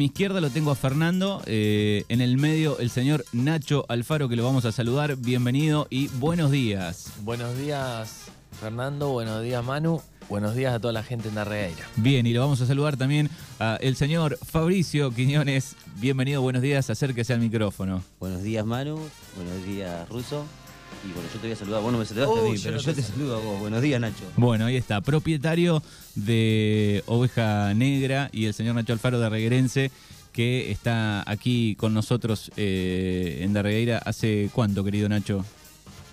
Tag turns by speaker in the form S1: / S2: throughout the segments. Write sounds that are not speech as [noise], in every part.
S1: mi izquierda lo tengo a Fernando, eh, en el medio el señor Nacho Alfaro, que lo vamos a saludar. Bienvenido y buenos días.
S2: Buenos días, Fernando. Buenos días, Manu. Buenos días a toda la gente en Darreira.
S1: Bien, y lo vamos a saludar también al señor Fabricio Quiñones. Bienvenido, buenos días, acérquese al micrófono.
S3: Buenos días, Manu. Buenos días, Ruso. Y bueno, yo te voy a saludar. Vos no me saludaste a mí, pero yo, te, saludo a vos. Buenos días, Nacho.
S1: Bueno, ahí está. Propietario de Oveja Negra y el señor Nacho Alfaro de Reguerense, que está aquí con nosotros eh, en Darregueira hace cuánto, querido Nacho?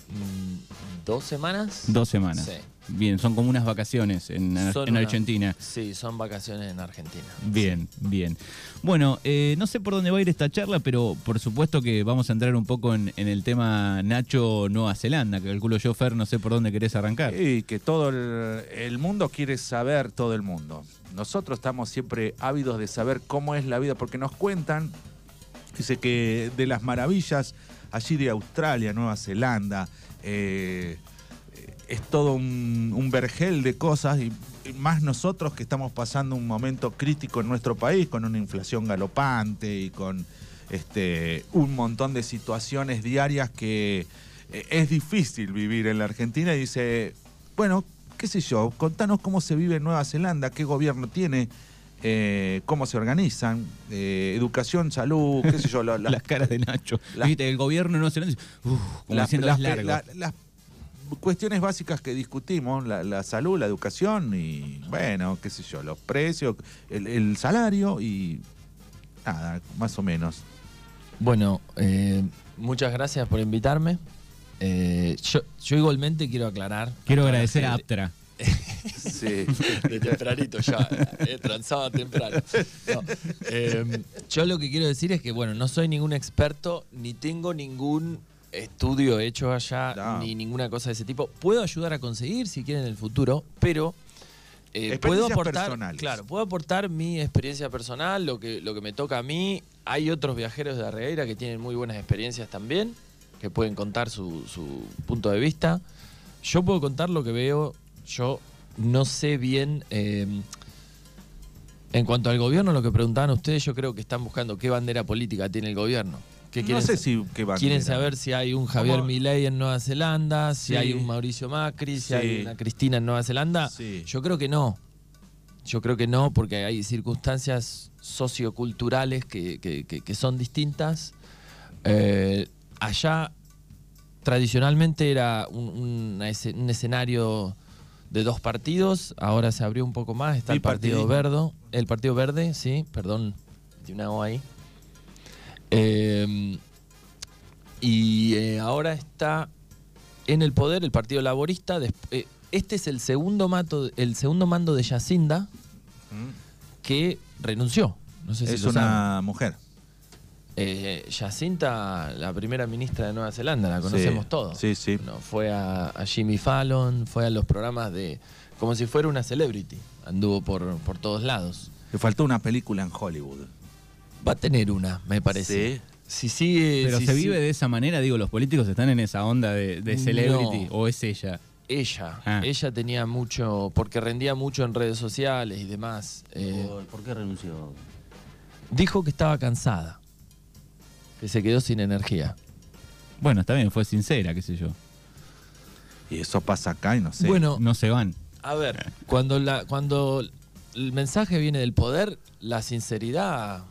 S2: Mm, ¿Dos semanas?
S1: Dos semanas. Sí. Bien, son como unas vacaciones en, Argentina.
S2: Sí, son vacaciones en Argentina.
S1: Bien, bien. Bueno, eh, no sé por dónde va a ir esta charla, pero por supuesto que vamos a entrar un poco en, el tema Nacho Nueva Zelanda, que calculo yo, Fer, no sé por dónde querés arrancar.
S4: Sí, que todo el, mundo quiere saber, todo el mundo. Nosotros estamos siempre ávidos de saber cómo es la vida, porque nos cuentan, dice que de las maravillas allí de Australia, Nueva Zelanda, eh, es todo un, vergel de cosas y, más nosotros que estamos pasando un momento crítico en nuestro país con una inflación galopante y con este, un montón de situaciones diarias que eh, es difícil vivir en la Argentina y dice, bueno, qué sé yo, contanos cómo se vive en Nueva Zelanda, qué gobierno tiene, eh, cómo se organizan, eh, educación, salud, qué sé yo. [laughs]
S1: las caras de Nacho. el gobierno no se
S4: como las, las, cuestiones básicas que discutimos, la, salud, la educación y, bueno, qué sé yo, los precios, el, salario y nada, más o menos.
S2: Bueno, eh, muchas gracias por invitarme. Eh, yo, igualmente quiero aclarar.
S1: Quiero agradecer a Aptra. [laughs]
S2: sí, de tempranito ya, eh, transaba temprano. yo lo que quiero decir es que, bueno, no soy ningún experto ni tengo ningún estudio hecho allá ni ninguna cosa de ese tipo. Puedo ayudar a conseguir si quieren en el futuro, pero
S4: eh, puedo aportar,
S2: claro, puedo aportar mi experiencia personal, lo que, lo que me toca a mí. Hay otros viajeros de Arregueira que tienen muy buenas experiencias también, que pueden contar su, punto de vista. Yo puedo contar lo que veo. Yo no sé bien. Em, en cuanto al gobierno, lo que preguntaban ustedes, yo creo que están buscando qué bandera política tiene el gobierno
S4: no sé si
S2: Quieren saber si hay un Javier Milei en Nueva Zelanda, si hay un Mauricio Macri, si hay una Cristina en Nueva Zelanda. Yo creo que no. Yo creo que no, porque hay circunstancias socioculturales que, que, son distintas. Eh, allá tradicionalmente era un, escenario de dos partidos, ahora se abrió un poco más, está el Partido Verde, el Partido Verde, sí, perdón, tiene una O ahí. Em, y eh, ahora está en el poder el Partido Laborista. Eh, este es el segundo, mato, el segundo mando de Yacinda mm. que renunció. No sé
S4: es una mujer.
S2: Eh, Jacinta, la primera ministra de Nueva Zelanda, la conocemos todos.
S4: Sí, sí.
S2: fue a, Jimmy Fallon, fue a los programas de. como si fuera una celebrity. Anduvo por, por todos lados.
S4: Le faltó una película en Hollywood.
S2: Va a tener una, me parece. Sí. sigue.
S1: Pero se vive de esa manera, digo, los políticos están en esa onda de, celebrity, o es ella.
S2: Ella, ah. ella tenía mucho, porque rendía mucho en redes sociales y demás.
S3: Eh, ¿Por, qué renunció?
S2: Dijo que estaba cansada, que se quedó sin energía.
S1: Bueno, está bien, fue sincera, qué sé yo.
S4: Y eso pasa acá y no sé.
S1: Bueno, no se van.
S2: A ver, cuando, la, cuando el mensaje viene del poder, la sinceridad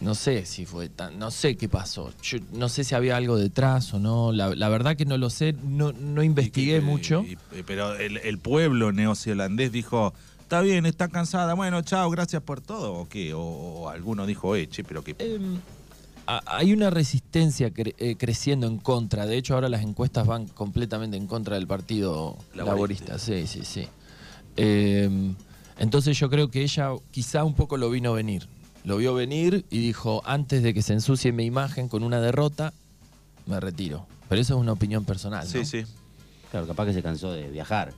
S2: no sé si fue tan, no sé qué pasó. Yo no sé si había algo detrás o no. La, verdad que no lo sé, no, no investigué mucho.
S4: pero el, pueblo neozelandés dijo, está bien, está cansada, bueno, chao, gracias por todo, o qué, o, alguno dijo, eche, pero qué. Em,
S2: hay una resistencia eh, creciendo en contra. De hecho, ahora las encuestas van completamente en contra del partido laborista. Sí, sí, sí. Em, entonces yo creo que ella quizá un poco lo vino a venir lo vio venir y dijo, antes de que se ensucie mi imagen con una derrota, me retiro. Pero eso es una opinión personal.
S4: Sí, sí.
S3: Claro, capaz que se cansó de viajar,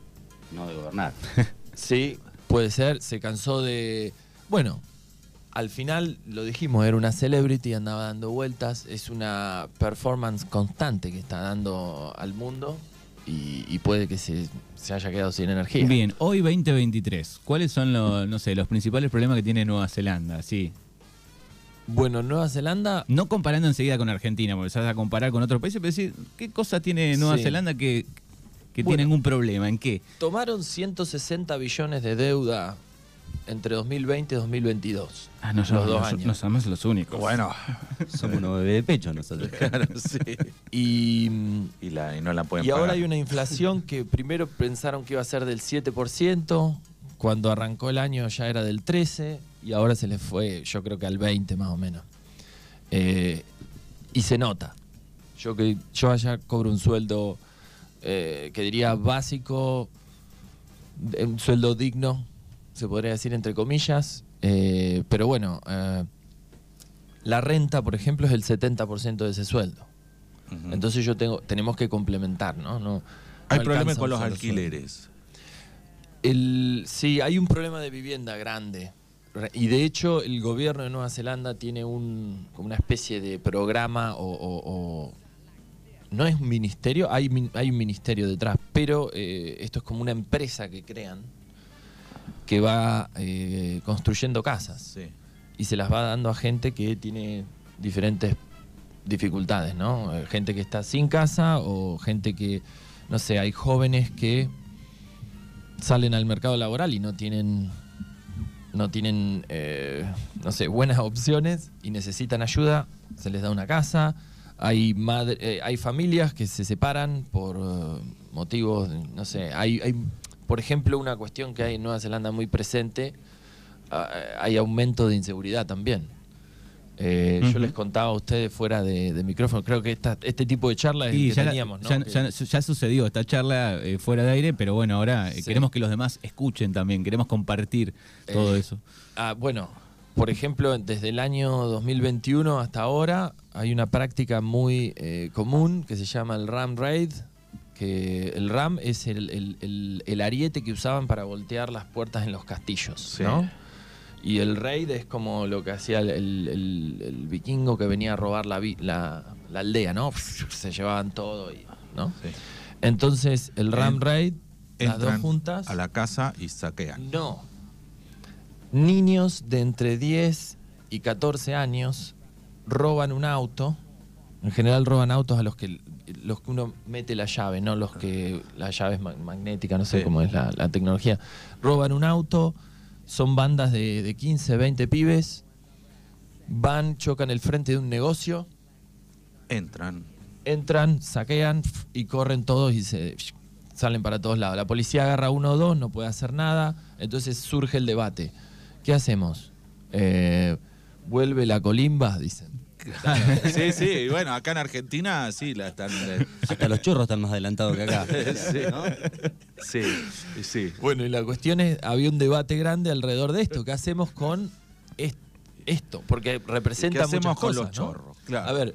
S3: no de gobernar. [laughs]
S2: sí, puede ser, se cansó de... Bueno, al final lo dijimos, era una celebrity, andaba dando vueltas, es una performance constante que está dando al mundo y, puede que se, haya quedado sin energía.
S1: Bien, hoy 2023, ¿cuáles son los, no sé, los principales problemas que tiene Nueva Zelanda? Sí.
S2: Bueno, Nueva Zelanda.
S1: No comparando enseguida con Argentina, porque vas a comparar con otros países, pero decir, ¿qué cosa tiene Nueva Zelanda que, que tienen un problema? ¿En qué?
S2: Tomaron 160 billones de deuda entre 2020 y 2022.
S1: Ah, no, los dos años. No somos los únicos.
S3: Bueno, somos unos bebés de pecho nosotros. [laughs] Claro, sí. [laughs]
S2: Y,
S4: y, la, y no la pueden
S2: Y ahora hay una inflación que primero pensaron que iba a ser del 7%, cuando arrancó el año ya era del 13% y ahora se les fue, yo creo que al 20 más o menos. Eh, y se nota. Yo que yo allá cobro un sueldo eh, que diría básico, un sueldo digno, se podría decir entre comillas, eh, pero bueno, la renta, por ejemplo, es el 70% de ese sueldo. Entonces yo tengo, tenemos que complementar, ¿no? no
S4: hay problemas con los alquileres.
S2: El, sí, hay un problema de vivienda grande. Y de hecho el gobierno de Nueva Zelanda tiene un, como una especie de programa o, no es un ministerio, hay, hay un ministerio detrás, pero eh, esto es como una empresa que crean que va eh, construyendo casas y se las va dando a gente que tiene diferentes dificultades, ¿no? Eh, gente que está sin casa o gente que, no sé, hay jóvenes que salen al mercado laboral y no tienen no tienen, eh, no sé, buenas [laughs] opciones y necesitan ayuda, se les da una casa. Hay, madre, eh, hay familias que se separan por motivos, no sé, hay, hay, por ejemplo, una cuestión que hay en Nueva Zelanda muy presente, ah, hay aumento de inseguridad también. Eh, yo les contaba a ustedes fuera de, micrófono, creo que este tipo de charla es que ya teníamos, ¿no?
S1: Ya, sucedió esta charla eh, fuera de aire, pero bueno, ahora eh, queremos que los demás escuchen también, queremos compartir todo eso.
S2: Ah, bueno, por ejemplo, desde el año 2021 hasta ahora hay una práctica muy común que se llama el RAM Raid, que el RAM es el, ariete que usaban para voltear las puertas en los castillos, ¿no? Y el raid es como lo que hacía el, vikingo que venía a robar la, la, aldea, ¿no? Se llevaban todo, y, ¿no? Entonces, el ram raid, las dos juntas...
S4: A la casa y saquean.
S2: No. Niños de entre 10 y 14 años roban un auto. En general roban autos a los que los que uno mete la llave, no los que la llave es magnética, no sé cómo es la, la tecnología. Roban un auto son bandas de, 15, 20 pibes, van, chocan el frente de un negocio.
S4: Entran.
S2: Entran, saquean y corren todos y se salen para todos lados. La policía agarra uno o dos, no puede hacer nada, entonces surge el debate. ¿Qué hacemos? Eh, ¿Vuelve la colimba? Dicen. [laughs]
S4: Sí, sí, bueno, acá en Argentina sí la están.
S3: Hasta los churros están más adelantados que acá. [laughs]
S4: sí, sí,
S2: Bueno, y la cuestión es: había un debate grande alrededor de esto. ¿Qué hacemos con esto? Porque representa ¿Qué hacemos con los chorros?
S1: A ver.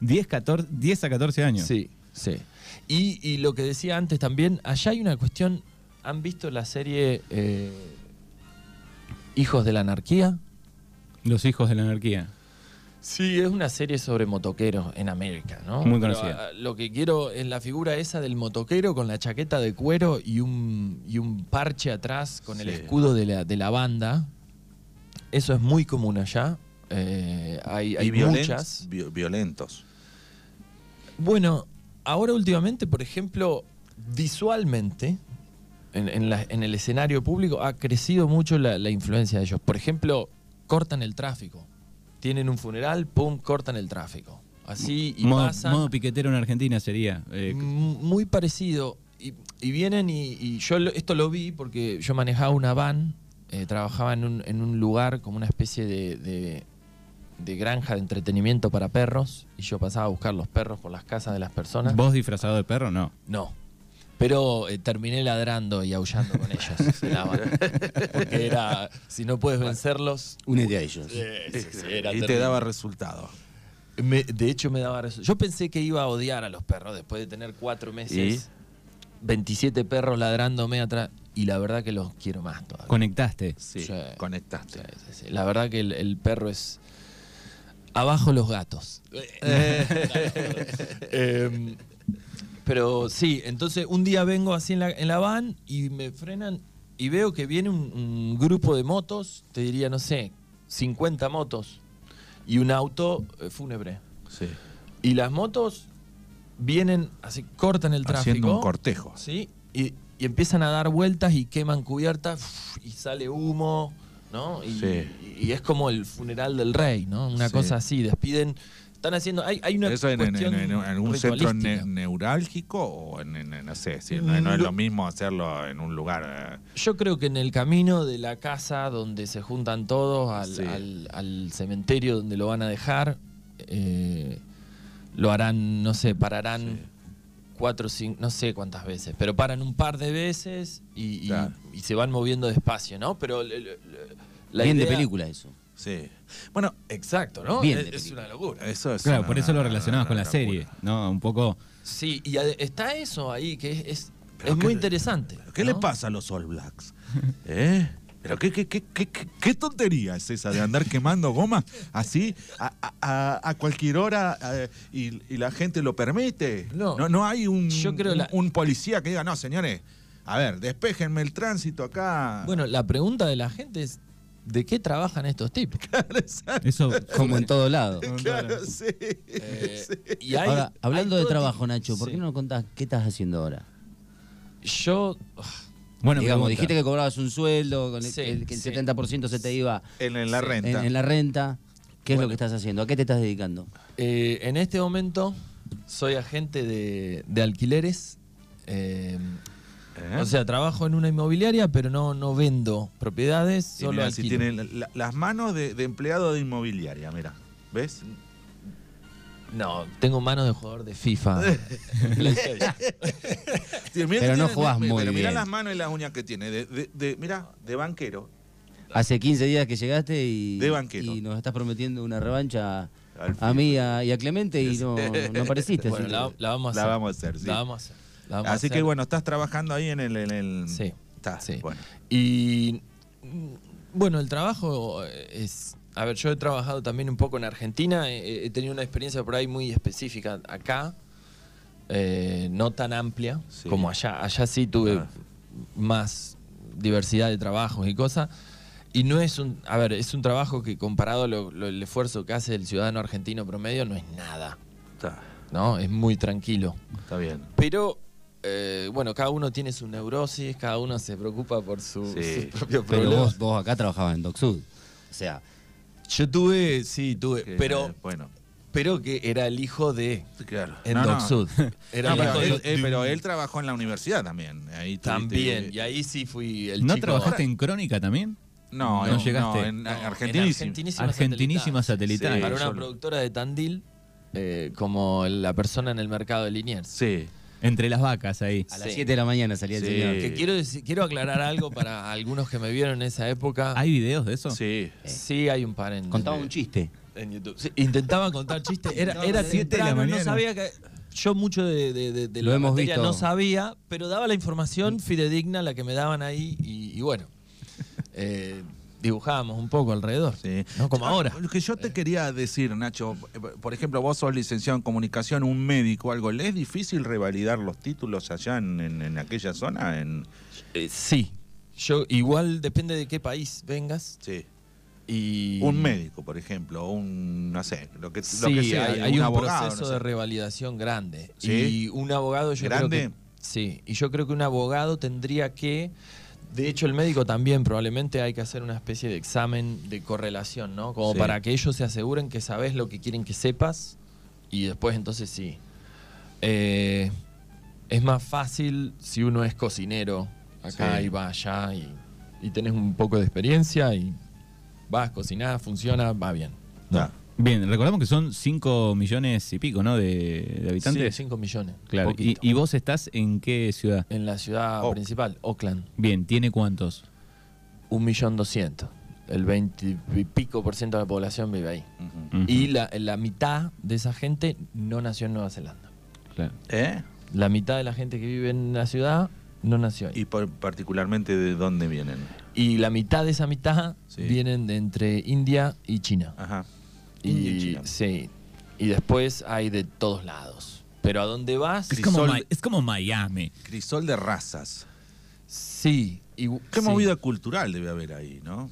S1: 10, 14, 10 a 14 años.
S2: Sí, sí. Y, lo que decía antes también, allá hay una cuestión. ¿Han visto la serie eh, Hijos de la Anarquía?
S1: Los Hijos de la Anarquía.
S2: Sí, es una serie sobre motoqueros en América, ¿no?
S1: Muy conocida.
S2: Ah, lo que quiero es la figura esa del motoquero con la chaqueta de cuero y un, y un parche atrás con el escudo de la, de la, banda. Eso es muy común allá. Eh, hay, hay muchas.
S4: violentos.
S2: Bueno, ahora últimamente, por ejemplo, visualmente, en, el escenario público ha crecido mucho la, la influencia de ellos. Por ejemplo, cortan el tráfico tienen un funeral, pum, cortan el tráfico. Así y
S1: modo,
S2: pasan.
S1: Modo piquetero en Argentina sería.
S2: Eh, muy parecido. Y, vienen y, yo esto lo vi porque yo manejaba una van, eh, trabajaba en un, en un, lugar como una especie de, de, granja de entretenimiento para perros y yo pasaba a buscar los perros por las casas de las personas.
S1: ¿Vos disfrazado de perro? No.
S2: No. Pero eh, terminé ladrando y aullando con ellos. [laughs] Porque era, si no puedes vencerlos...
S3: Únete a ellos.
S4: y te daba resultado.
S2: de hecho, me daba resultado. Yo pensé que iba a odiar a los perros después de tener cuatro meses. 27 perros ladrándome atrás. Y la verdad que los quiero más todavía.
S1: ¿Conectaste?
S4: Sí, conectaste.
S2: la verdad que el, perro es... Abajo los gatos. eh, [laughs] [laughs] pero sí, entonces un día vengo así en la, en la van y me frenan y veo que viene un, grupo de motos, te diría, no sé, 50 motos. y un auto eh, fúnebre.
S4: Sí.
S2: Y las motos vienen, así cortan el tráfico.
S4: Haciendo un cortejo.
S2: ¿sí? Y, y empiezan a dar vueltas y queman cubiertas y sale humo, ¿no? Y,
S4: Sí.
S2: y es como el funeral del rey, ¿no? Una
S4: Sí.
S2: cosa así, despiden. Están haciendo. Hay, hay una
S4: ¿Eso en, en-
S2: cuestión
S4: en- en algún centro ne- neurálgico o en, en- en- no sé, si no, no es
S2: Lo-
S4: mismo hacerlo en un lugar... eh,
S2: Yo creo que en el camino de la casa donde se juntan todos al,
S4: Sí.
S2: al- al cementerio donde lo van a dejar, eh, lo harán, no sé, pararán
S4: Sí.
S2: cuatro o cinco, no sé cuántas veces, pero paran un par de veces y, y-
S4: Claro.
S2: y se van moviendo despacio, ¿no? Pero le- le- le- la
S3: Bien de película eso.
S4: Sí. Bueno,
S2: Exacto, ¿no?
S3: Bien
S2: es, una locura.
S4: eso es
S1: Claro,
S4: una-
S1: por eso lo relacionabas con la serie. ¿no? Un poco.
S2: Sí, y está eso ahí que es, es, es muy
S4: le-
S2: interesante.
S4: ¿Qué
S2: ¿no?
S4: le pasa a los All Blacks? [laughs] ¿Eh? ¿Pero qué, qué, qué, qué, qué- qué tontería es esa de andar quemando goma así a, a- cualquier hora y, y la gente lo permite?
S2: No.
S4: no, no hay un,
S2: Yo creo
S4: un,
S2: la-
S4: un policía que diga, no, señores, a ver, despéjenme el tránsito acá.
S2: Bueno, la pregunta de la gente es, ¿de qué trabajan estos tipos? [laughs]
S1: Eso. [laughs]
S3: Como en todo lado. [laughs]
S4: claro, sí.
S2: Eh, y hay-
S3: Ahora, hablando
S2: hay
S3: de trabajo, Nacho, ¿por
S2: Sí.
S3: qué no nos contás qué estás haciendo ahora?
S2: Yo.
S1: Bueno,
S3: Digamos,
S1: pregunta.
S3: dijiste que cobrabas un sueldo, con el,
S2: Sí,
S3: el- que el
S2: sí.
S3: 70% se te iba
S4: En, en la renta.
S3: en, en la renta. ¿Qué es lo que estás haciendo? ¿A qué te estás dedicando?
S2: eh, en este momento soy agente de, de alquileres. eh,
S4: ¿Eh?
S2: O sea, trabajo en una inmobiliaria, pero no, no vendo propiedades, solo
S4: mirá, si
S2: alquilo.
S4: tiene la- la- las manos de, de empleado de inmobiliaria, mira. ¿Ves?
S2: No, tengo manos de jugador de FIFA. [laughs] [laughs]
S4: Sí, mirá
S3: Pero no
S4: tiene-
S3: jugás muy
S4: pero mirá
S3: bien.
S4: las manos y las uñas que tiene. De, de- de- mirá, de banquero.
S3: Hace 15 días que llegaste y,
S4: De banquero.
S3: y nos estás prometiendo una revancha a mí a- y a Clemente y no, no apareciste. [laughs]
S2: bueno, la, la vamos a
S4: La
S2: hacer.
S4: vamos a hacer, sí.
S2: La vamos a hacer.
S4: Así que bueno, estás trabajando ahí en el. En el
S2: Sí,
S4: Está,
S2: sí.
S4: bueno.
S2: Y mm, bueno, el trabajo es. A ver, yo he trabajado también un poco en Argentina, he, he tenido una experiencia por ahí muy específica acá, eh, no tan amplia
S4: Sí.
S2: como allá. Allá sí tuve
S4: Ah.
S2: más diversidad de trabajos y cosas. Y no es un. A ver, es un trabajo que comparado a lo- lo- el esfuerzo que hace el ciudadano argentino promedio, no es nada.
S4: Está,
S2: ¿No? Es muy tranquilo.
S4: está bien.
S2: Pero, eh, bueno, cada uno tiene su neurosis, cada uno se preocupa por su,
S4: Sí.
S2: sus propios
S3: Pero
S2: problemas.
S3: vos, vos acá trabajabas en DocSud. O sea,
S2: Yo tuve, sí, tuve,
S4: Que,
S2: pero,
S4: eh, bueno,
S2: pero que era el hijo de
S4: claro.
S2: en
S4: No, no.
S2: DocSud. [laughs] Era
S4: No,
S2: el
S4: pero,
S2: hijo
S4: él,
S2: de-
S4: eh, pero él trabajó en la universidad también. Ahí tuviste-
S2: también, y ahí sí fui el
S1: ¿No
S2: chico.
S1: trabajaste en Crónica también?
S4: No,
S1: No
S4: en-
S1: llegaste.
S4: en
S2: No, en
S4: Argentinísimo.
S2: Argentinísima
S1: Argentinísima satelital.
S4: Sí,
S2: Para una
S4: solo.
S2: productora de Tandil, eh, como la persona en el mercado de Liniers.
S4: Sí.
S1: Entre las vacas ahí.
S3: a las
S2: Sí.
S3: 7 de la mañana salía el señor.
S2: Que quiero, decir- quiero aclarar algo para algunos que me vieron en esa época.
S1: ¿Hay videos de eso?
S4: Sí.
S2: Sí, hay un par en
S3: Contaba un chiste.
S2: en YouTube. Sí, intentaba contar chistes. Era,
S1: No,
S2: era
S1: siete de la
S2: temprano, no
S1: mañana.
S2: sabía que. Yo mucho de, de- de- de
S3: Lo
S2: la
S3: hemos
S2: materia
S3: visto.
S2: no sabía, pero daba la información fidedigna, la que me daban ahí, y, y bueno. [laughs] eh, dibujábamos un poco alrededor.
S4: Sí.
S2: No como
S4: Ah,
S2: ahora.
S4: Lo que yo te quería decir, Nacho, eh, por ejemplo, vos sos licenciado en comunicación, un médico, algo, ¿le es difícil revalidar los títulos allá en, en- en aquella zona? En...
S2: Eh, sí. Yo, igual depende de qué país vengas.
S4: Sí.
S2: Y
S4: Un médico, por ejemplo, un, no sé, lo que, lo
S2: Sí,
S4: que sea,
S2: hay, hay un,
S4: abogado,
S2: proceso
S4: no sé.
S2: de revalidación grande.
S4: ¿Sí?
S2: Y un abogado, yo
S4: ¿Grande?
S2: creo que. Sí, y yo creo que un abogado tendría que. De hecho, el médico también probablemente hay que hacer una especie de examen de correlación, ¿no? Como
S4: Sí.
S2: para que ellos se aseguren que sabes lo que quieren que sepas y después entonces sí. Eh, es más fácil si uno es cocinero acá
S4: Sí.
S2: y va allá y, y tenés un poco de experiencia y vas, cocinás, funciona, va bien.
S4: Ah,
S1: Bien, recordamos que son 5 millones y pico, ¿no? De, de habitantes.
S2: Sí, 5 millones.
S1: Claro. ¿Y, y vos estás en qué ciudad?
S2: En la ciudad
S4: Oak.
S2: principal, Oakland,
S1: Bien, ¿tiene cuántos?
S2: un millón doscientos. El 20 y pico por ciento de la población vive ahí. Y la, la mitad de esa gente no nació en Nueva Zelanda.
S1: Claro.
S4: ¿Eh?
S2: La mitad de la gente que vive en la ciudad no nació ahí.
S4: Y por- particularmente de dónde vienen.
S2: Y la mitad de esa mitad
S4: Sí.
S2: vienen de entre India y China.
S4: Ajá.
S2: Y,
S4: India y China.
S2: Sí. Y después hay de todos lados. Pero a dónde vas,
S1: Es como,
S4: Crisol-
S1: es como Miami.
S4: Crisol de razas.
S2: sí. y-
S4: Qué
S2: sí.
S4: movida cultural debe haber ahí, ¿no?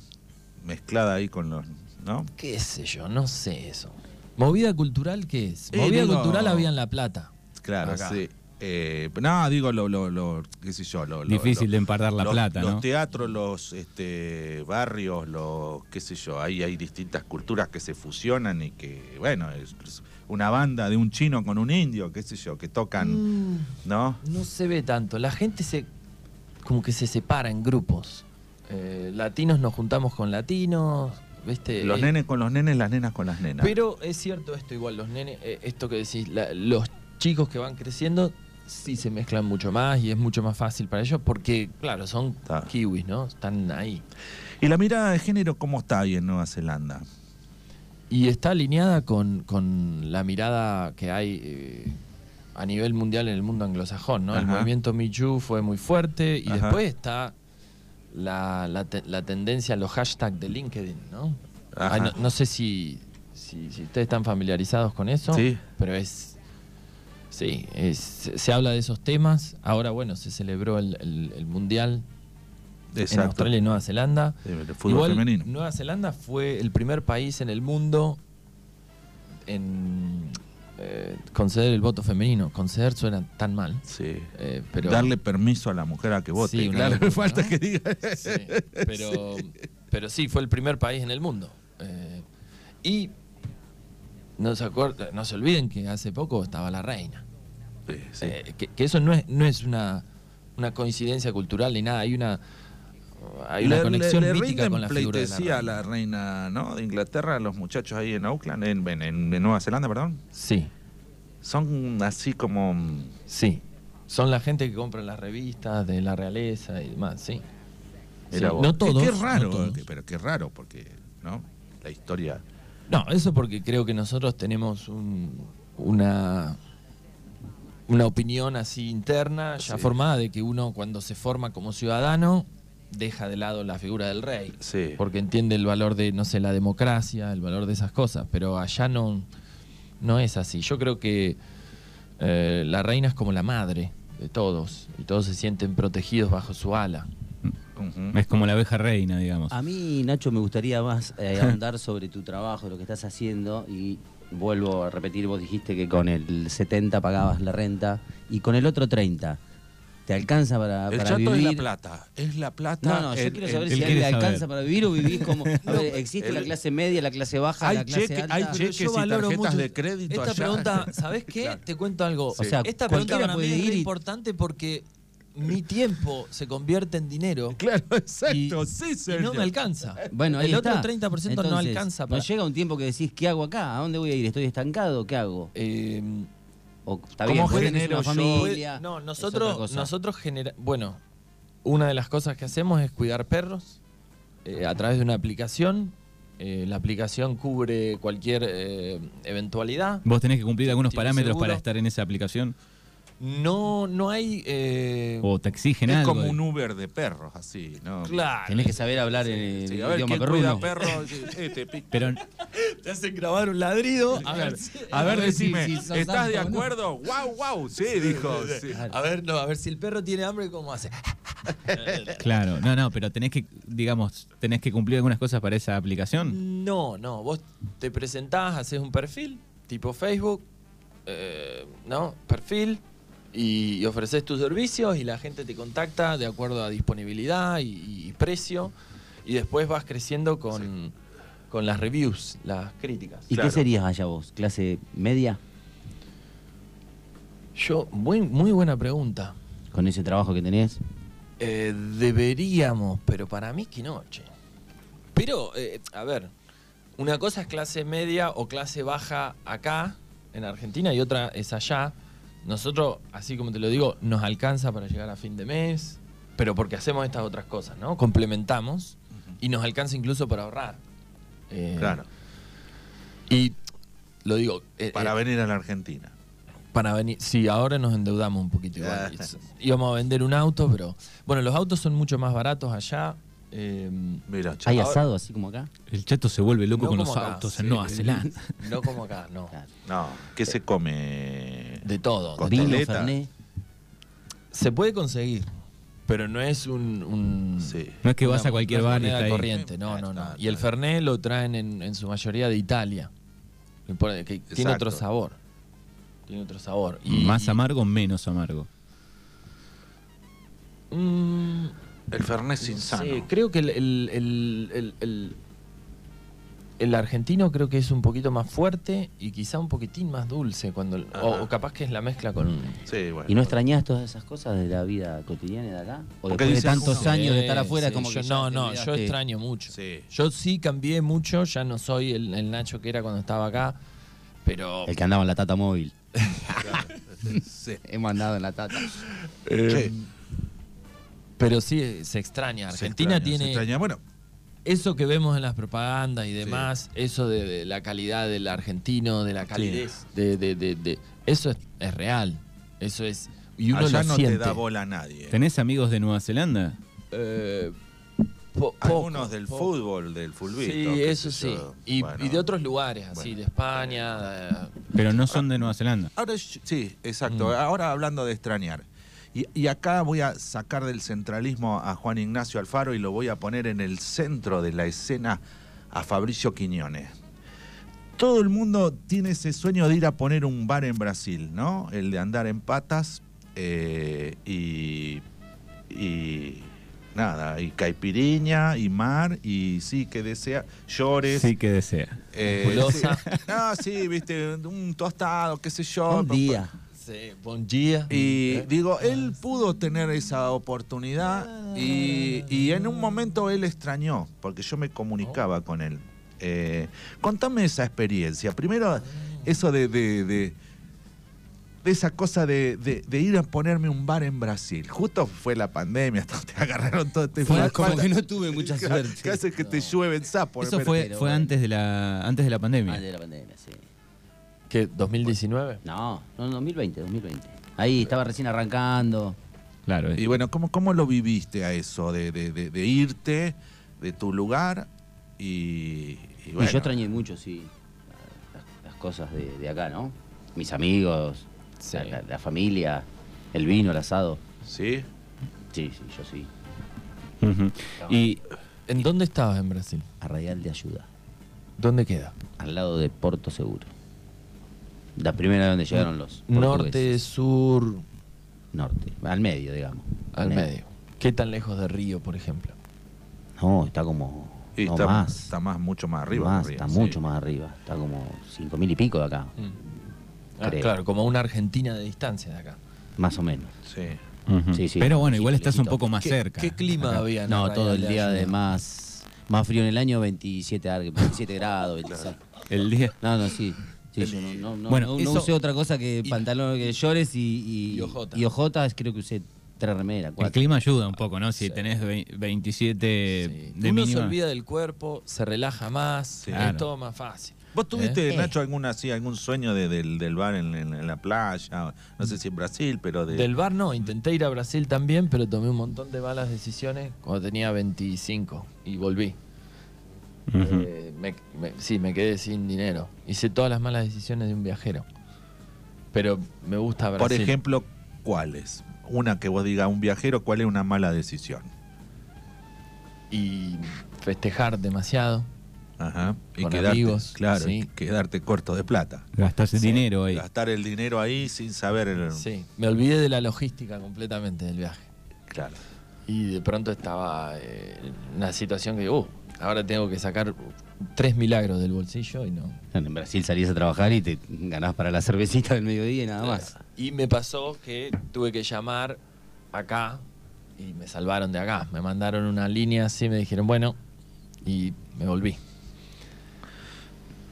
S4: Mezclada ahí con los ¿no?
S2: ¿Qué sé yo? No sé eso. ¿Movida cultural qué es? Movida cultural había en La Plata.
S4: Claro, sí. Eh, no, digo lo, lo, lo, qué sé yo, lo,
S1: difícil de empardar la plata,
S4: ¿no? Los teatros, los este, barrios, los qué sé yo, ahí hay distintas culturas que se fusionan y que, bueno, es una banda de un chino con un indio, qué sé yo, que tocan, mm, ¿no?
S2: No se ve tanto, la gente se como que se separa en grupos. Eh, latinos nos juntamos con latinos, ¿viste?
S4: Los nenes con los nenes, las nenas con las nenas.
S2: Pero es cierto esto igual, los nenes, eh, esto que decís, los chicos que van creciendo sí se mezclan mucho más y es mucho más fácil para ellos porque, claro, son kiwis, ¿no? Están ahí.
S4: ¿Y la mirada de género cómo está ahí en Nueva Zelanda?
S2: Y está alineada con, la mirada que hay eh, a nivel mundial en el mundo anglosajón, ¿no? El movimiento Me Too fue muy fuerte y después está la, la, tendencia, los hashtags de LinkedIn, ¿no? no, sé si, si, si, ustedes están familiarizados con eso, sí. pero es Sí, se habla de esos temas. Ahora, bueno, se celebró el, Mundial en Australia y Nueva Zelanda.
S4: el fútbol femenino.
S2: Nueva Zelanda fue el primer país en el mundo en eh, conceder el voto femenino. Conceder suena tan mal.
S4: Sí. Eh, pero, Darle permiso a la mujer a que vote. Sí, claro, [laughs] falta que diga.
S2: Sí, pero, [laughs] pero sí, fue el primer país en el mundo. Eh, y no se, no se olviden que hace poco estaba la reina. Eh, que, eso no es, no es una, una coincidencia cultural ni nada, hay una, hay una conexión mítica con la figura de la reina.
S4: la reina ¿no? de Inglaterra, los muchachos ahí en Auckland, en, en, Nueva Zelanda, perdón.
S2: Sí.
S4: Son así como...
S2: Sí, son la gente que compra las revistas de la realeza y demás, sí.
S4: no todos. Qué raro, pero qué raro, porque ¿no? la historia...
S2: No, eso porque creo que nosotros tenemos una una opinión así interna, ya formada, de que uno cuando se forma como ciudadano deja de lado la figura del rey. Porque entiende el valor de, no sé, la democracia, el valor de esas cosas. Pero allá no, no es así. Yo creo que eh, la reina es como la madre de todos. Y todos se sienten protegidos bajo su ala.
S1: Es como la abeja reina, digamos.
S3: A mí, Nacho, me gustaría más eh, [laughs] ahondar sobre tu trabajo, lo que estás haciendo y vuelvo a repetir, vos dijiste que con el 70 pagabas la renta y con el otro 30. ¿Te alcanza para,
S4: el
S3: para vivir?
S4: es la plata. Es la plata.
S3: No, no, yo quiero saber si le alcanza para vivir o vivís como. A [laughs] ver, ¿existe la clase media, la clase baja, la clase alta?
S4: Hay cheques y tarjetas de crédito
S2: Esta pregunta, [laughs] ¿sabés qué? Te cuento algo. O sea, esta pregunta para mí es importante porque mi tiempo se convierte en dinero. [laughs]
S4: Claro, exacto, sí,
S2: señor. Y no me alcanza. Bueno, el otro 30% no alcanza.
S3: Para... llega un tiempo que decís, ¿qué hago acá? ¿A dónde voy a ir? ¿Estoy estancado? ¿Qué hago?
S2: Eh, o, está bien, genero familia. No, nosotros, nosotros genera, bueno, una de las cosas que hacemos es cuidar perros eh, a través de una aplicación. Eh, la aplicación cubre cualquier eh, eventualidad.
S1: ¿Vos tenés que cumplir algunos parámetros para estar en esa aplicación?
S2: No, no hay. Eh,
S1: o te exigen
S4: es
S1: algo.
S4: Es como un Uber de perros, así, ¿no?
S3: Claro. Tenés que saber hablar en sí, idioma perruno.
S4: perro, [laughs] este,
S2: Pero [laughs] te hacen grabar un ladrido.
S4: A ver, a ver, decime, ¿estás de acuerdo? ¡Wow, wow! Sí, dijo.
S2: A ver, no, a ver si el perro tiene hambre, ¿cómo hace? [laughs]
S1: claro, no, no, pero tenés que, digamos, tenés que cumplir algunas cosas para esa aplicación.
S2: No, no, vos te presentás, haces un perfil, tipo Facebook, eh, ¿no? Perfil, y, ofreces tus servicios y la gente te contacta de acuerdo a disponibilidad y, precio y después vas creciendo con, las reviews, las críticas.
S3: ¿Y qué serías allá vos? ¿Clase media?
S2: Yo, muy, muy buena pregunta.
S3: ¿Con ese trabajo que tenés?
S2: Eh, deberíamos, pero para mí que noche. Pero, eh, a ver, una cosa es clase media o clase baja acá, en Argentina, y otra es allá. Nosotros, así como te lo digo, nos alcanza para llegar a fin de mes, pero porque hacemos estas otras cosas, ¿no? Complementamos y nos alcanza incluso para ahorrar.
S4: Eh, claro.
S2: Y lo digo.
S4: Eh, para eh, venir a la Argentina.
S2: Para venir. Sí, ahora nos endeudamos un poquito igual. [laughs] Íbamos a vender un auto, pero. Bueno, los autos son mucho más baratos allá.
S3: Eh, ¿Hay asado así como acá?
S1: El chato se vuelve loco con los autos en Nueva Zelanda.
S2: No como acá, no.
S4: No, ¿qué se come?
S2: De todo.
S3: Vino,
S2: Se puede conseguir. Pero no es un.
S1: No es que vas a cualquier bar y está
S2: corriente, no, no, no. Y el Fernet lo traen en, su mayoría de Italia. Que tiene otro sabor. Tiene otro sabor.
S1: ¿Más amargo o menos amargo?
S4: Mm, el Fernet sin sano. Sí,
S2: creo que el el argentino creo que es un poquito más fuerte y quizá un poquitín más dulce cuando o, capaz que es la mezcla con
S3: sí, bueno, ¿Y no extrañas todas esas cosas de la vida cotidiana de acá? ¿O después de tantos años de estar afuera como
S2: que No, no, yo extraño mucho. Yo sí cambié mucho, ya no soy el, Nacho que era cuando estaba acá, pero
S3: el que andaba en la Tata móvil. [laughs] sí. Hemos andado en la Tata.
S2: Eh, pero sí se extraña. Argentina tiene se extraña. Bueno, eso que vemos en las propagandas y demás, eso de, la calidad del argentino, de la calidez, de, de, eso es, real. Eso es. Y uno
S4: Allá
S2: no
S4: te da bola a nadie.
S1: ¿Tenés amigos de Nueva Zelanda?
S4: Eh, Algunos del fútbol, del fulbito.
S2: Sí, eso sí. Y, de otros lugares, así, de España.
S1: Pero no son de Nueva Zelanda.
S4: Ahora, sí, exacto. Mm. Ahora hablando de extrañar. Y, acá voy a sacar del centralismo a Juan Ignacio Alfaro y lo voy a poner en el centro de la escena a Fabricio Quiñones. Todo el mundo tiene ese sueño de ir a poner un bar en Brasil, ¿no? El de andar en patas eh, y, y nada, y caipiriña, y mar, y sí que desea, llores.
S1: Sí que desea.
S4: Eh, No, sí, viste, un tostado, qué sé yo.
S3: Un día.
S2: Buen día.
S4: Y ¿Eh? digo, él pudo tener esa oportunidad y, en un momento él extrañó, porque yo me comunicaba con él. Eh, contame esa experiencia. Primero, eso de, de, esa cosa de, ir a ponerme un bar en Brasil. Justo fue la pandemia, [laughs] te agarraron todo este
S3: fue, Como que no tuve mucha [laughs] suerte.
S4: Que hace que te llueven sapos.
S1: Eso fue, fue antes, de la, antes de la pandemia.
S3: Antes de la pandemia, sí.
S2: ¿Qué? ¿2019?
S3: No, no, 2020, 2020. Ahí estaba recién arrancando.
S4: Claro. Y bueno, ¿cómo, cómo lo viviste a eso de, irte de tu lugar y, y, bueno.
S3: yo extrañé mucho, sí, las, cosas de, acá, ¿no? Mis amigos, la, familia, el vino, el asado.
S4: ¿Sí?
S3: Sí, sí, yo sí.
S2: ¿Y en dónde estabas en Brasil?
S3: Arraial de Ayuda.
S2: ¿Dónde queda?
S3: Al lado de Porto Seguro. La primera donde llegaron los.
S2: Norte, sur.
S3: Norte, al medio, digamos.
S2: Al medio. ¿Qué tan lejos de Río, por ejemplo?
S3: No, está como.
S4: está,
S3: más.
S4: Está más, mucho más arriba.
S3: está mucho más arriba. Está como cinco mil y pico de acá.
S2: Mm. Ah, claro, como una Argentina de distancia de acá.
S3: Más o menos.
S4: Sí.
S1: sí, sí Pero bueno, igual estás un poco más cerca.
S2: ¿Qué clima había?
S3: No, todo el día de más, más frío en el año, 27, 27 grados, 26. [laughs]
S1: El día.
S3: No, no, sí no, bueno, no, usé otra cosa que pantalón, que llores y, y, ojotas. creo que usé tres remeras.
S1: El clima ayuda un poco, ¿no? Si tenés 27 de
S2: Uno se olvida del cuerpo, se relaja más, es todo más fácil.
S4: ¿Vos tuviste, ¿Eh? Nacho, alguna, así, algún sueño del, bar en, la playa? No sé si en Brasil, pero de...
S2: Del bar no, intenté ir a Brasil también, pero tomé un montón de malas decisiones cuando tenía 25 y volví. Eh, sí, me quedé sin dinero. Hice todas las malas decisiones de un viajero. Pero me gusta Brasil.
S4: Por ejemplo, ¿cuáles? Una que vos digas, un viajero, ¿cuál es una mala decisión?
S2: Y festejar demasiado.
S4: Ajá. Y quedarte, claro, quedarte corto de plata.
S1: Gastar el dinero ahí.
S4: Gastar el dinero ahí sin saber el...
S2: Sí, me olvidé de la logística completamente del viaje.
S4: Claro.
S2: Y de pronto estaba eh, en una situación que, uh, Ahora tengo que sacar tres milagros del bolsillo y no.
S3: En Brasil salís a trabajar y te ganás para la cervecita del mediodía y nada más.
S2: Y me pasó que tuve que llamar acá y me salvaron de acá. Me mandaron una línea así, me dijeron, bueno, y me volví.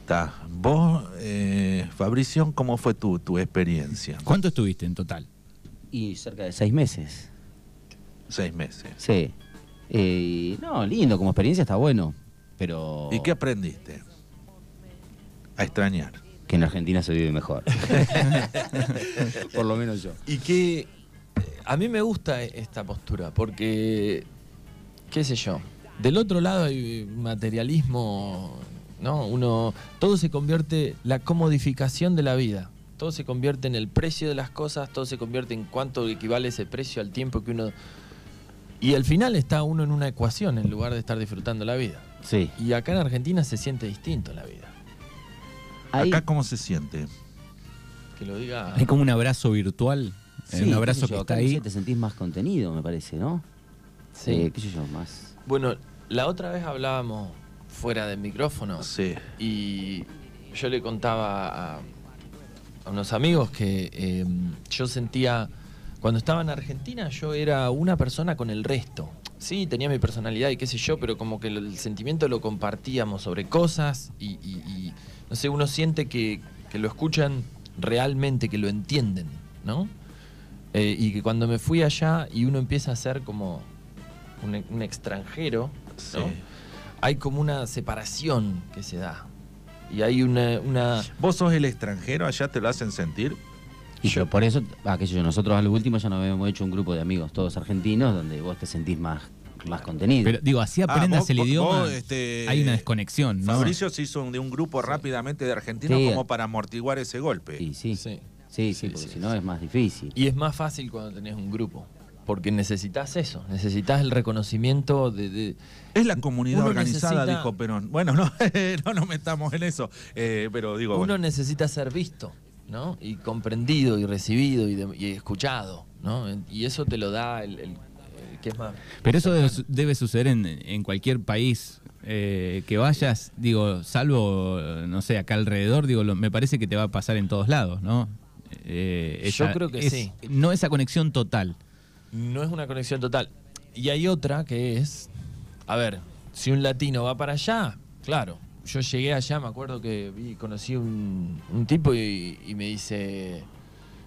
S4: Está. Vos, eh, Fabricio, ¿cómo fue tu, tu experiencia?
S1: ¿Cuánto estuviste en total?
S3: Y cerca de seis meses.
S4: Seis meses.
S3: Sí. Eh, no, lindo, como experiencia está bueno. Pero.
S4: ¿Y qué aprendiste? A extrañar.
S3: Que en Argentina se vive mejor. [laughs] Por lo menos yo.
S2: Y que. Eh, a mí me gusta esta postura, porque. ¿Qué sé yo? Del otro lado hay materialismo, ¿no? Uno. Todo se convierte. La comodificación de la vida. Todo se convierte en el precio de las cosas, todo se convierte en cuánto equivale ese precio al tiempo que uno Y al final está uno en una ecuación en lugar de estar disfrutando la vida.
S3: Sí.
S2: Y acá en Argentina se siente distinto la vida.
S3: Ahí-
S4: Acá, ¿cómo se siente?
S2: Que lo diga.
S1: Hay como un abrazo virtual. eh,
S3: sí,
S1: un
S3: qué
S1: abrazo
S3: sé
S1: que
S3: yo,
S1: está
S3: acá, no sé,
S1: ahí.
S3: te sentís más contenido, me parece, ¿no?
S2: Sí.
S3: Eh, qué sé yo, más.
S2: Bueno, la otra vez hablábamos fuera del micrófono
S4: Sí.
S2: y yo le contaba a, a unos amigos que eh, yo sentía, cuando estaba en Argentina, yo era una persona con el resto. Sí, tenía mi personalidad y qué sé yo, pero como que el sentimiento lo compartíamos sobre cosas y, y- y, no sé, uno siente que, que lo escuchan realmente, que lo entienden, ¿no? Eh, y que cuando me fui allá y uno empieza a ser como un, un extranjero, ¿no?
S4: Sí.
S2: hay como una separación que se da. Y hay una... una
S4: ¿Vos sos el extranjero? ¿Allá te lo hacen sentir?
S3: Y pero por eso, ah, qué sé yo, nosotros al último ya nos habíamos hecho un grupo de amigos todos argentinos donde vos te sentís más, más contenido.
S1: Pero digo, así
S4: Ah,
S1: aprendas
S4: vos-
S1: el
S4: vos-
S1: idioma.
S4: vos, este,
S1: hay una desconexión, ¿no?
S4: Fabricio se hizo de un grupo rápidamente de argentinos
S3: Sí.
S4: como para amortiguar ese golpe.
S3: Y sí, sí,
S2: sí.
S3: sí, porque
S2: sí,
S3: si no es más difícil.
S2: Y es más fácil cuando tenés un grupo. Porque necesitas eso, necesitas el reconocimiento de... de-
S4: Es la comunidad
S2: Uno
S4: organizada,
S2: necesita-
S4: dijo Perón. Bueno, no, [laughs] no nos metamos en eso, eh, pero digo,
S2: uno
S4: bueno,
S2: necesita ser visto, ¿no? Y comprendido y recibido y, de- y escuchado, ¿no? Y eso te lo da el... el- el que es más...
S1: Pero eso debe, su- debe suceder en, en cualquier país eh, que vayas, digo, salvo, no sé, acá alrededor, digo, lo- me parece que te va a pasar en todos lados, ¿no? Eh,
S2: Yo creo que
S1: es-
S2: sí.
S1: No esa conexión total.
S2: No es una conexión total. Y hay otra que es, a ver, si un latino va para allá, claro. Yo llegué allá, me acuerdo que vi, conocí un, un tipo y, y me dice,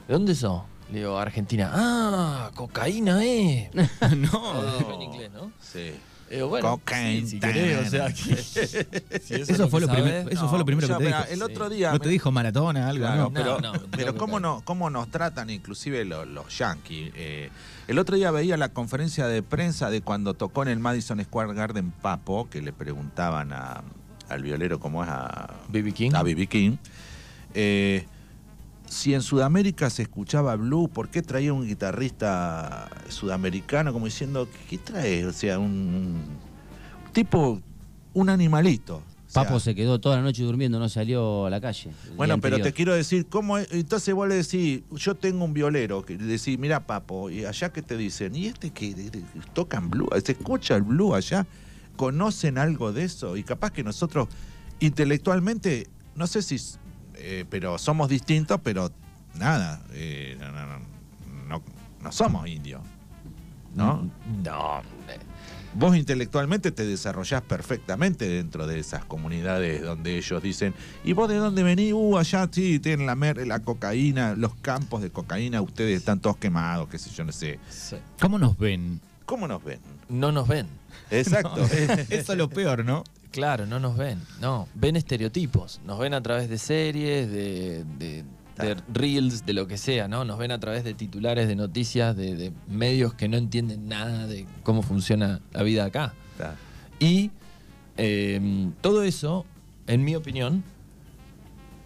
S2: ¿de dónde sos? Le digo, Argentina. Ah, cocaína, eh. [laughs]
S1: no.
S2: en inglés, ¿no?
S4: sí.
S2: Le digo, bueno,
S4: Cocaine
S2: sí, si querés, o sea, que- [laughs] si es
S1: Eso, fue lo, primer- eso fue lo primero que te
S4: mira,
S1: dijo.
S4: El otro día.
S1: ¿No te dijo maratona, algo?
S4: Claro,
S1: no?
S4: pero,
S2: No, no,
S4: pero cómo,
S2: no.
S4: no, cómo nos tratan inclusive los, los yankees. Eh, el otro día veía la conferencia de prensa de cuando tocó en el Madison Square Garden Papo, que le preguntaban a- al violero cómo es a
S2: B.B. King.
S4: a B.B. King. Eh, si en Sudamérica se escuchaba blue, ¿por qué traía un guitarrista sudamericano como diciendo, ¿qué trae? O sea, un, un tipo, un animalito. O sea,
S3: Papo se quedó toda la noche durmiendo, no salió a la calle.
S4: bueno, pero te quiero decir, ¿cómo es? entonces vos le decís, yo tengo un violero, que le decís, mira Papo, y allá que te dicen, ¿y este que tocan blue? ¿Se escucha el blue allá? ¿Conocen algo de eso? Y capaz que nosotros intelectualmente, no sé si, eh, pero somos distintos, pero nada, eh, no, no, no, no- no somos indios, ¿no?
S2: No.
S4: Vos intelectualmente te desarrollás perfectamente dentro de esas comunidades donde ellos dicen, ¿y vos de dónde venís? Uh, allá sí, tienen la, mer la cocaína, los campos de cocaína, ustedes están todos quemados, qué sé yo, no sé.
S1: ¿Cómo nos ven?
S4: ¿Cómo nos ven?
S2: No nos ven.
S4: Exacto. [laughs] [laughs]
S1: Eso es lo peor, ¿no?
S2: Claro, no nos ven. No, ven estereotipos. Nos ven a través de series, de, de- de reels, de lo que sea, ¿no? Nos ven a través de titulares de noticias, de, de medios que no entienden nada de cómo funciona la vida acá.
S4: Está.
S2: Y eh, todo eso, en mi opinión,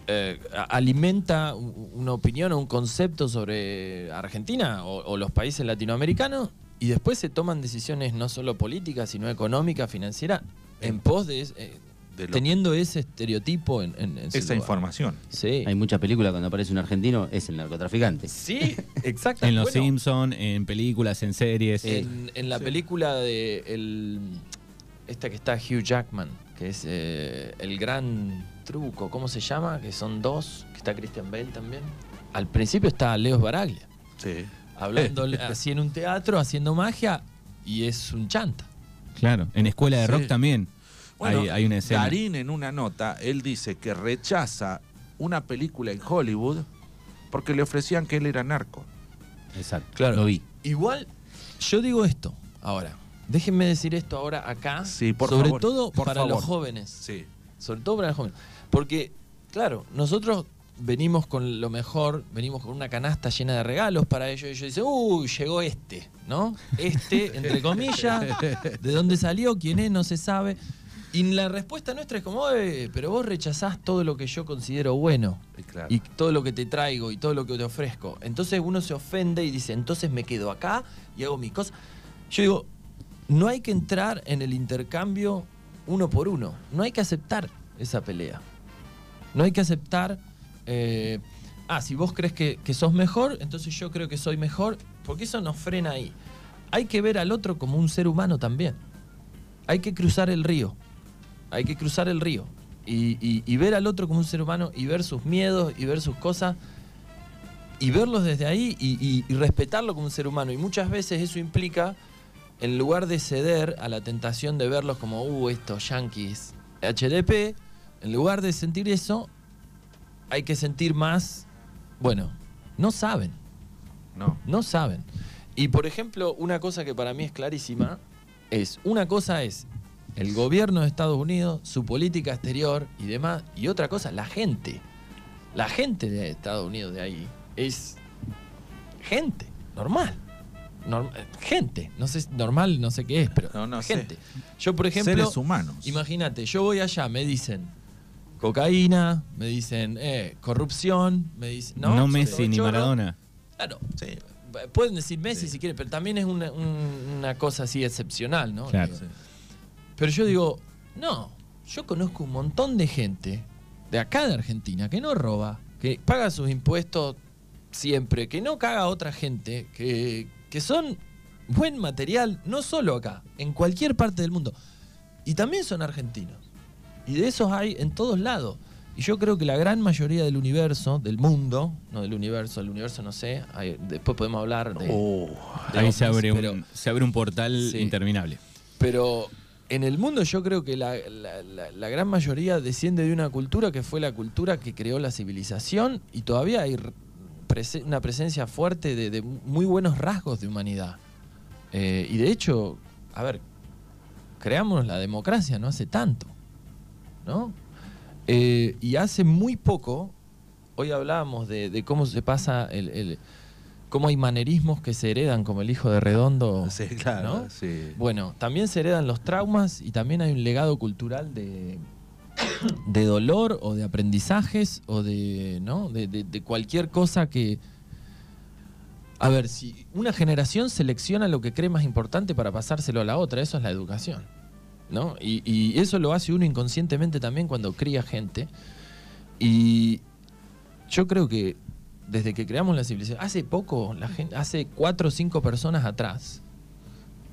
S2: eh, alimenta una opinión o un concepto sobre Argentina o, o los países latinoamericanos y después se toman decisiones no solo políticas, sino económicas, financieras, en pos de, eh,
S4: De lo-
S2: teniendo ese estereotipo en, en- en su
S4: esa
S2: lugar.
S4: información.
S2: Sí.
S3: Hay muchas películas cuando aparece un argentino, es el narcotraficante.
S2: Sí, [laughs] exacto.
S1: En Los
S2: Bueno,
S1: Simpsons, en películas, en series.
S2: En, en la película de el, esta que está Hugh Jackman, que es eh, el gran truco, ¿cómo se llama? Que son dos, que está Christian Bale también. Al principio está Leo Baraglia,
S4: Sí.
S2: Hablando [laughs] así en un teatro, haciendo magia, y es un chanta.
S1: Claro, en Escuela de
S4: Sí.
S1: Rock también
S4: Bueno,
S1: hay, hay una escena.
S4: Darín en una nota, él dice que rechaza una película en Hollywood porque le ofrecían que él era narco.
S3: Exacto.
S2: Claro.
S3: Lo vi.
S2: Igual, yo digo esto ahora. Déjenme decir esto ahora acá,
S4: Sí, por
S2: sobre
S4: favor,
S2: todo
S4: por
S2: para
S4: favor.
S2: los jóvenes.
S4: Sí.
S2: Sobre todo para los jóvenes. Porque, claro, nosotros venimos con lo mejor, venimos con una canasta llena de regalos para ellos. Y ellos dicen, uy, llegó este, ¿no? Este, entre comillas, ¿de dónde salió? ¿Quién es? No se sabe. Y la respuesta nuestra es como, "Eh, pero vos rechazás todo lo que yo considero bueno.
S4: Claro.
S2: Y todo lo que te traigo y todo lo que te ofrezco. Entonces uno se ofende y dice, entonces me quedo acá y hago mis cosas. Yo digo, no hay que entrar en el intercambio uno por uno. No hay que aceptar esa pelea. No hay que aceptar, eh, ah, si vos crees que, sos mejor, entonces yo creo que soy mejor, porque eso nos frena ahí. Hay que ver al otro como un ser humano también. Hay que cruzar el río. Hay que cruzar el río. Y, ver al otro como un ser humano y ver sus miedos y ver sus cosas y verlos desde ahí y, respetarlo como un ser humano. Y muchas veces eso implica, en lugar de ceder a la tentación de verlos como, uh, estos yankees HDP, en lugar de sentir eso, hay que sentir más, bueno, no saben.
S4: No.
S2: No saben. Y por ejemplo, una cosa que para mí es clarísima es, una cosa es el gobierno de Estados Unidos, su política exterior y demás, y otra cosa, la gente. La gente de Estados Unidos de ahí es gente, normal. gente, no sé, normal no sé qué es, pero gente. Yo, por ejemplo,
S4: seres humanos.
S2: Imagínate, yo voy allá, me dicen cocaína, me dicen eh, corrupción, me dicen.
S1: No, no Messi ni Maradona.
S2: Claro, sí. Pueden decir Messi si quieren, pero también es una, cosa así excepcional, ¿no?
S1: Claro.
S2: Pero yo digo, no, yo conozco un montón de gente de acá de Argentina que no roba, que paga sus impuestos siempre, que no caga a otra gente, que, que son buen material, no solo acá, en cualquier parte del mundo. Y también son argentinos. Y de esos hay en todos lados. Y yo creo que la gran mayoría del universo, del mundo, no del universo, del universo no sé, después podemos hablar de...
S1: Oh, ahí se, abre un, se abre un portal interminable.
S2: Pero en el mundo yo creo que la, gran mayoría desciende de una cultura que fue la cultura que creó la civilización y todavía hay una presencia fuerte de, muy buenos rasgos de humanidad. Eh, y de hecho, a ver, creamos la democracia no hace tanto, ¿no? Eh, y hace muy poco, hoy hablábamos de, cómo se pasa el, cómo hay manerismos que se heredan, como el hijo de Redondo.
S4: Sí, claro.
S2: Bueno, también se heredan los traumas y también hay un legado cultural de, de dolor o de aprendizajes o de, ¿no? de, cualquier cosa que... A ver, si una generación selecciona lo que cree más importante para pasárselo a la otra, eso es la educación. ¿No? Y, eso lo hace uno inconscientemente también cuando cría gente. Y yo creo que desde que creamos la civilización, hace poco, la gente, hace cuatro o cinco personas atrás,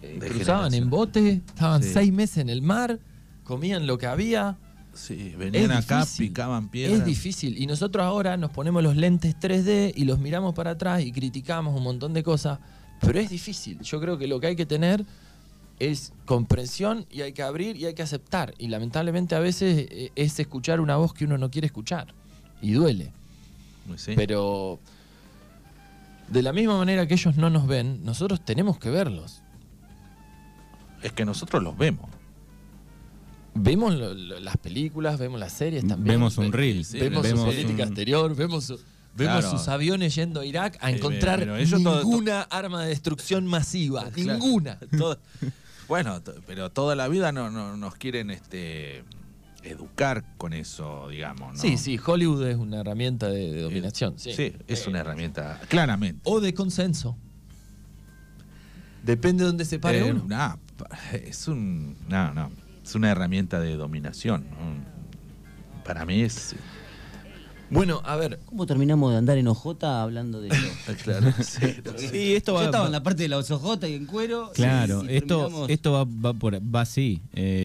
S2: eh, cruzaban en bote, estaban seis meses en el mar, comían lo que había.
S4: Sí, venían acá, picaban piedras.
S2: Es difícil. Y nosotros ahora nos ponemos los lentes 3D y los miramos para atrás y criticamos un montón de cosas. Pero es difícil. Yo creo que lo que hay que tener es comprensión y hay que abrir y hay que aceptar. Y lamentablemente a veces eh, es escuchar una voz que uno no quiere escuchar. Y duele. Pero de la misma manera que ellos no nos ven, nosotros tenemos que verlos.
S4: Es que nosotros los vemos.
S2: Vemos las películas, vemos las series también.
S1: Vemos un reel.
S2: vemos, su política exterior, vemos, vemos sus aviones yendo a Irak a encontrar ninguna arma de destrucción masiva. Ninguna. [laughs]
S4: Bueno, pero toda la vida no, nos quieren este educar con eso, digamos.
S2: Sí, sí, Hollywood es una herramienta de, dominación.
S4: Sí, es una herramienta, claramente.
S2: O de consenso. Depende de dónde se pare eh,
S4: uno. es un. No, no. Es una herramienta de dominación. Para mí es.
S2: Bueno, a ver.
S3: ¿Cómo terminamos de andar en OJ hablando de eso? [laughs]
S4: claro,
S3: sí. esto va, Yo estaba en la parte de la OJ y en cuero.
S1: Claro, esto, esto va, va, por, va así. Eh,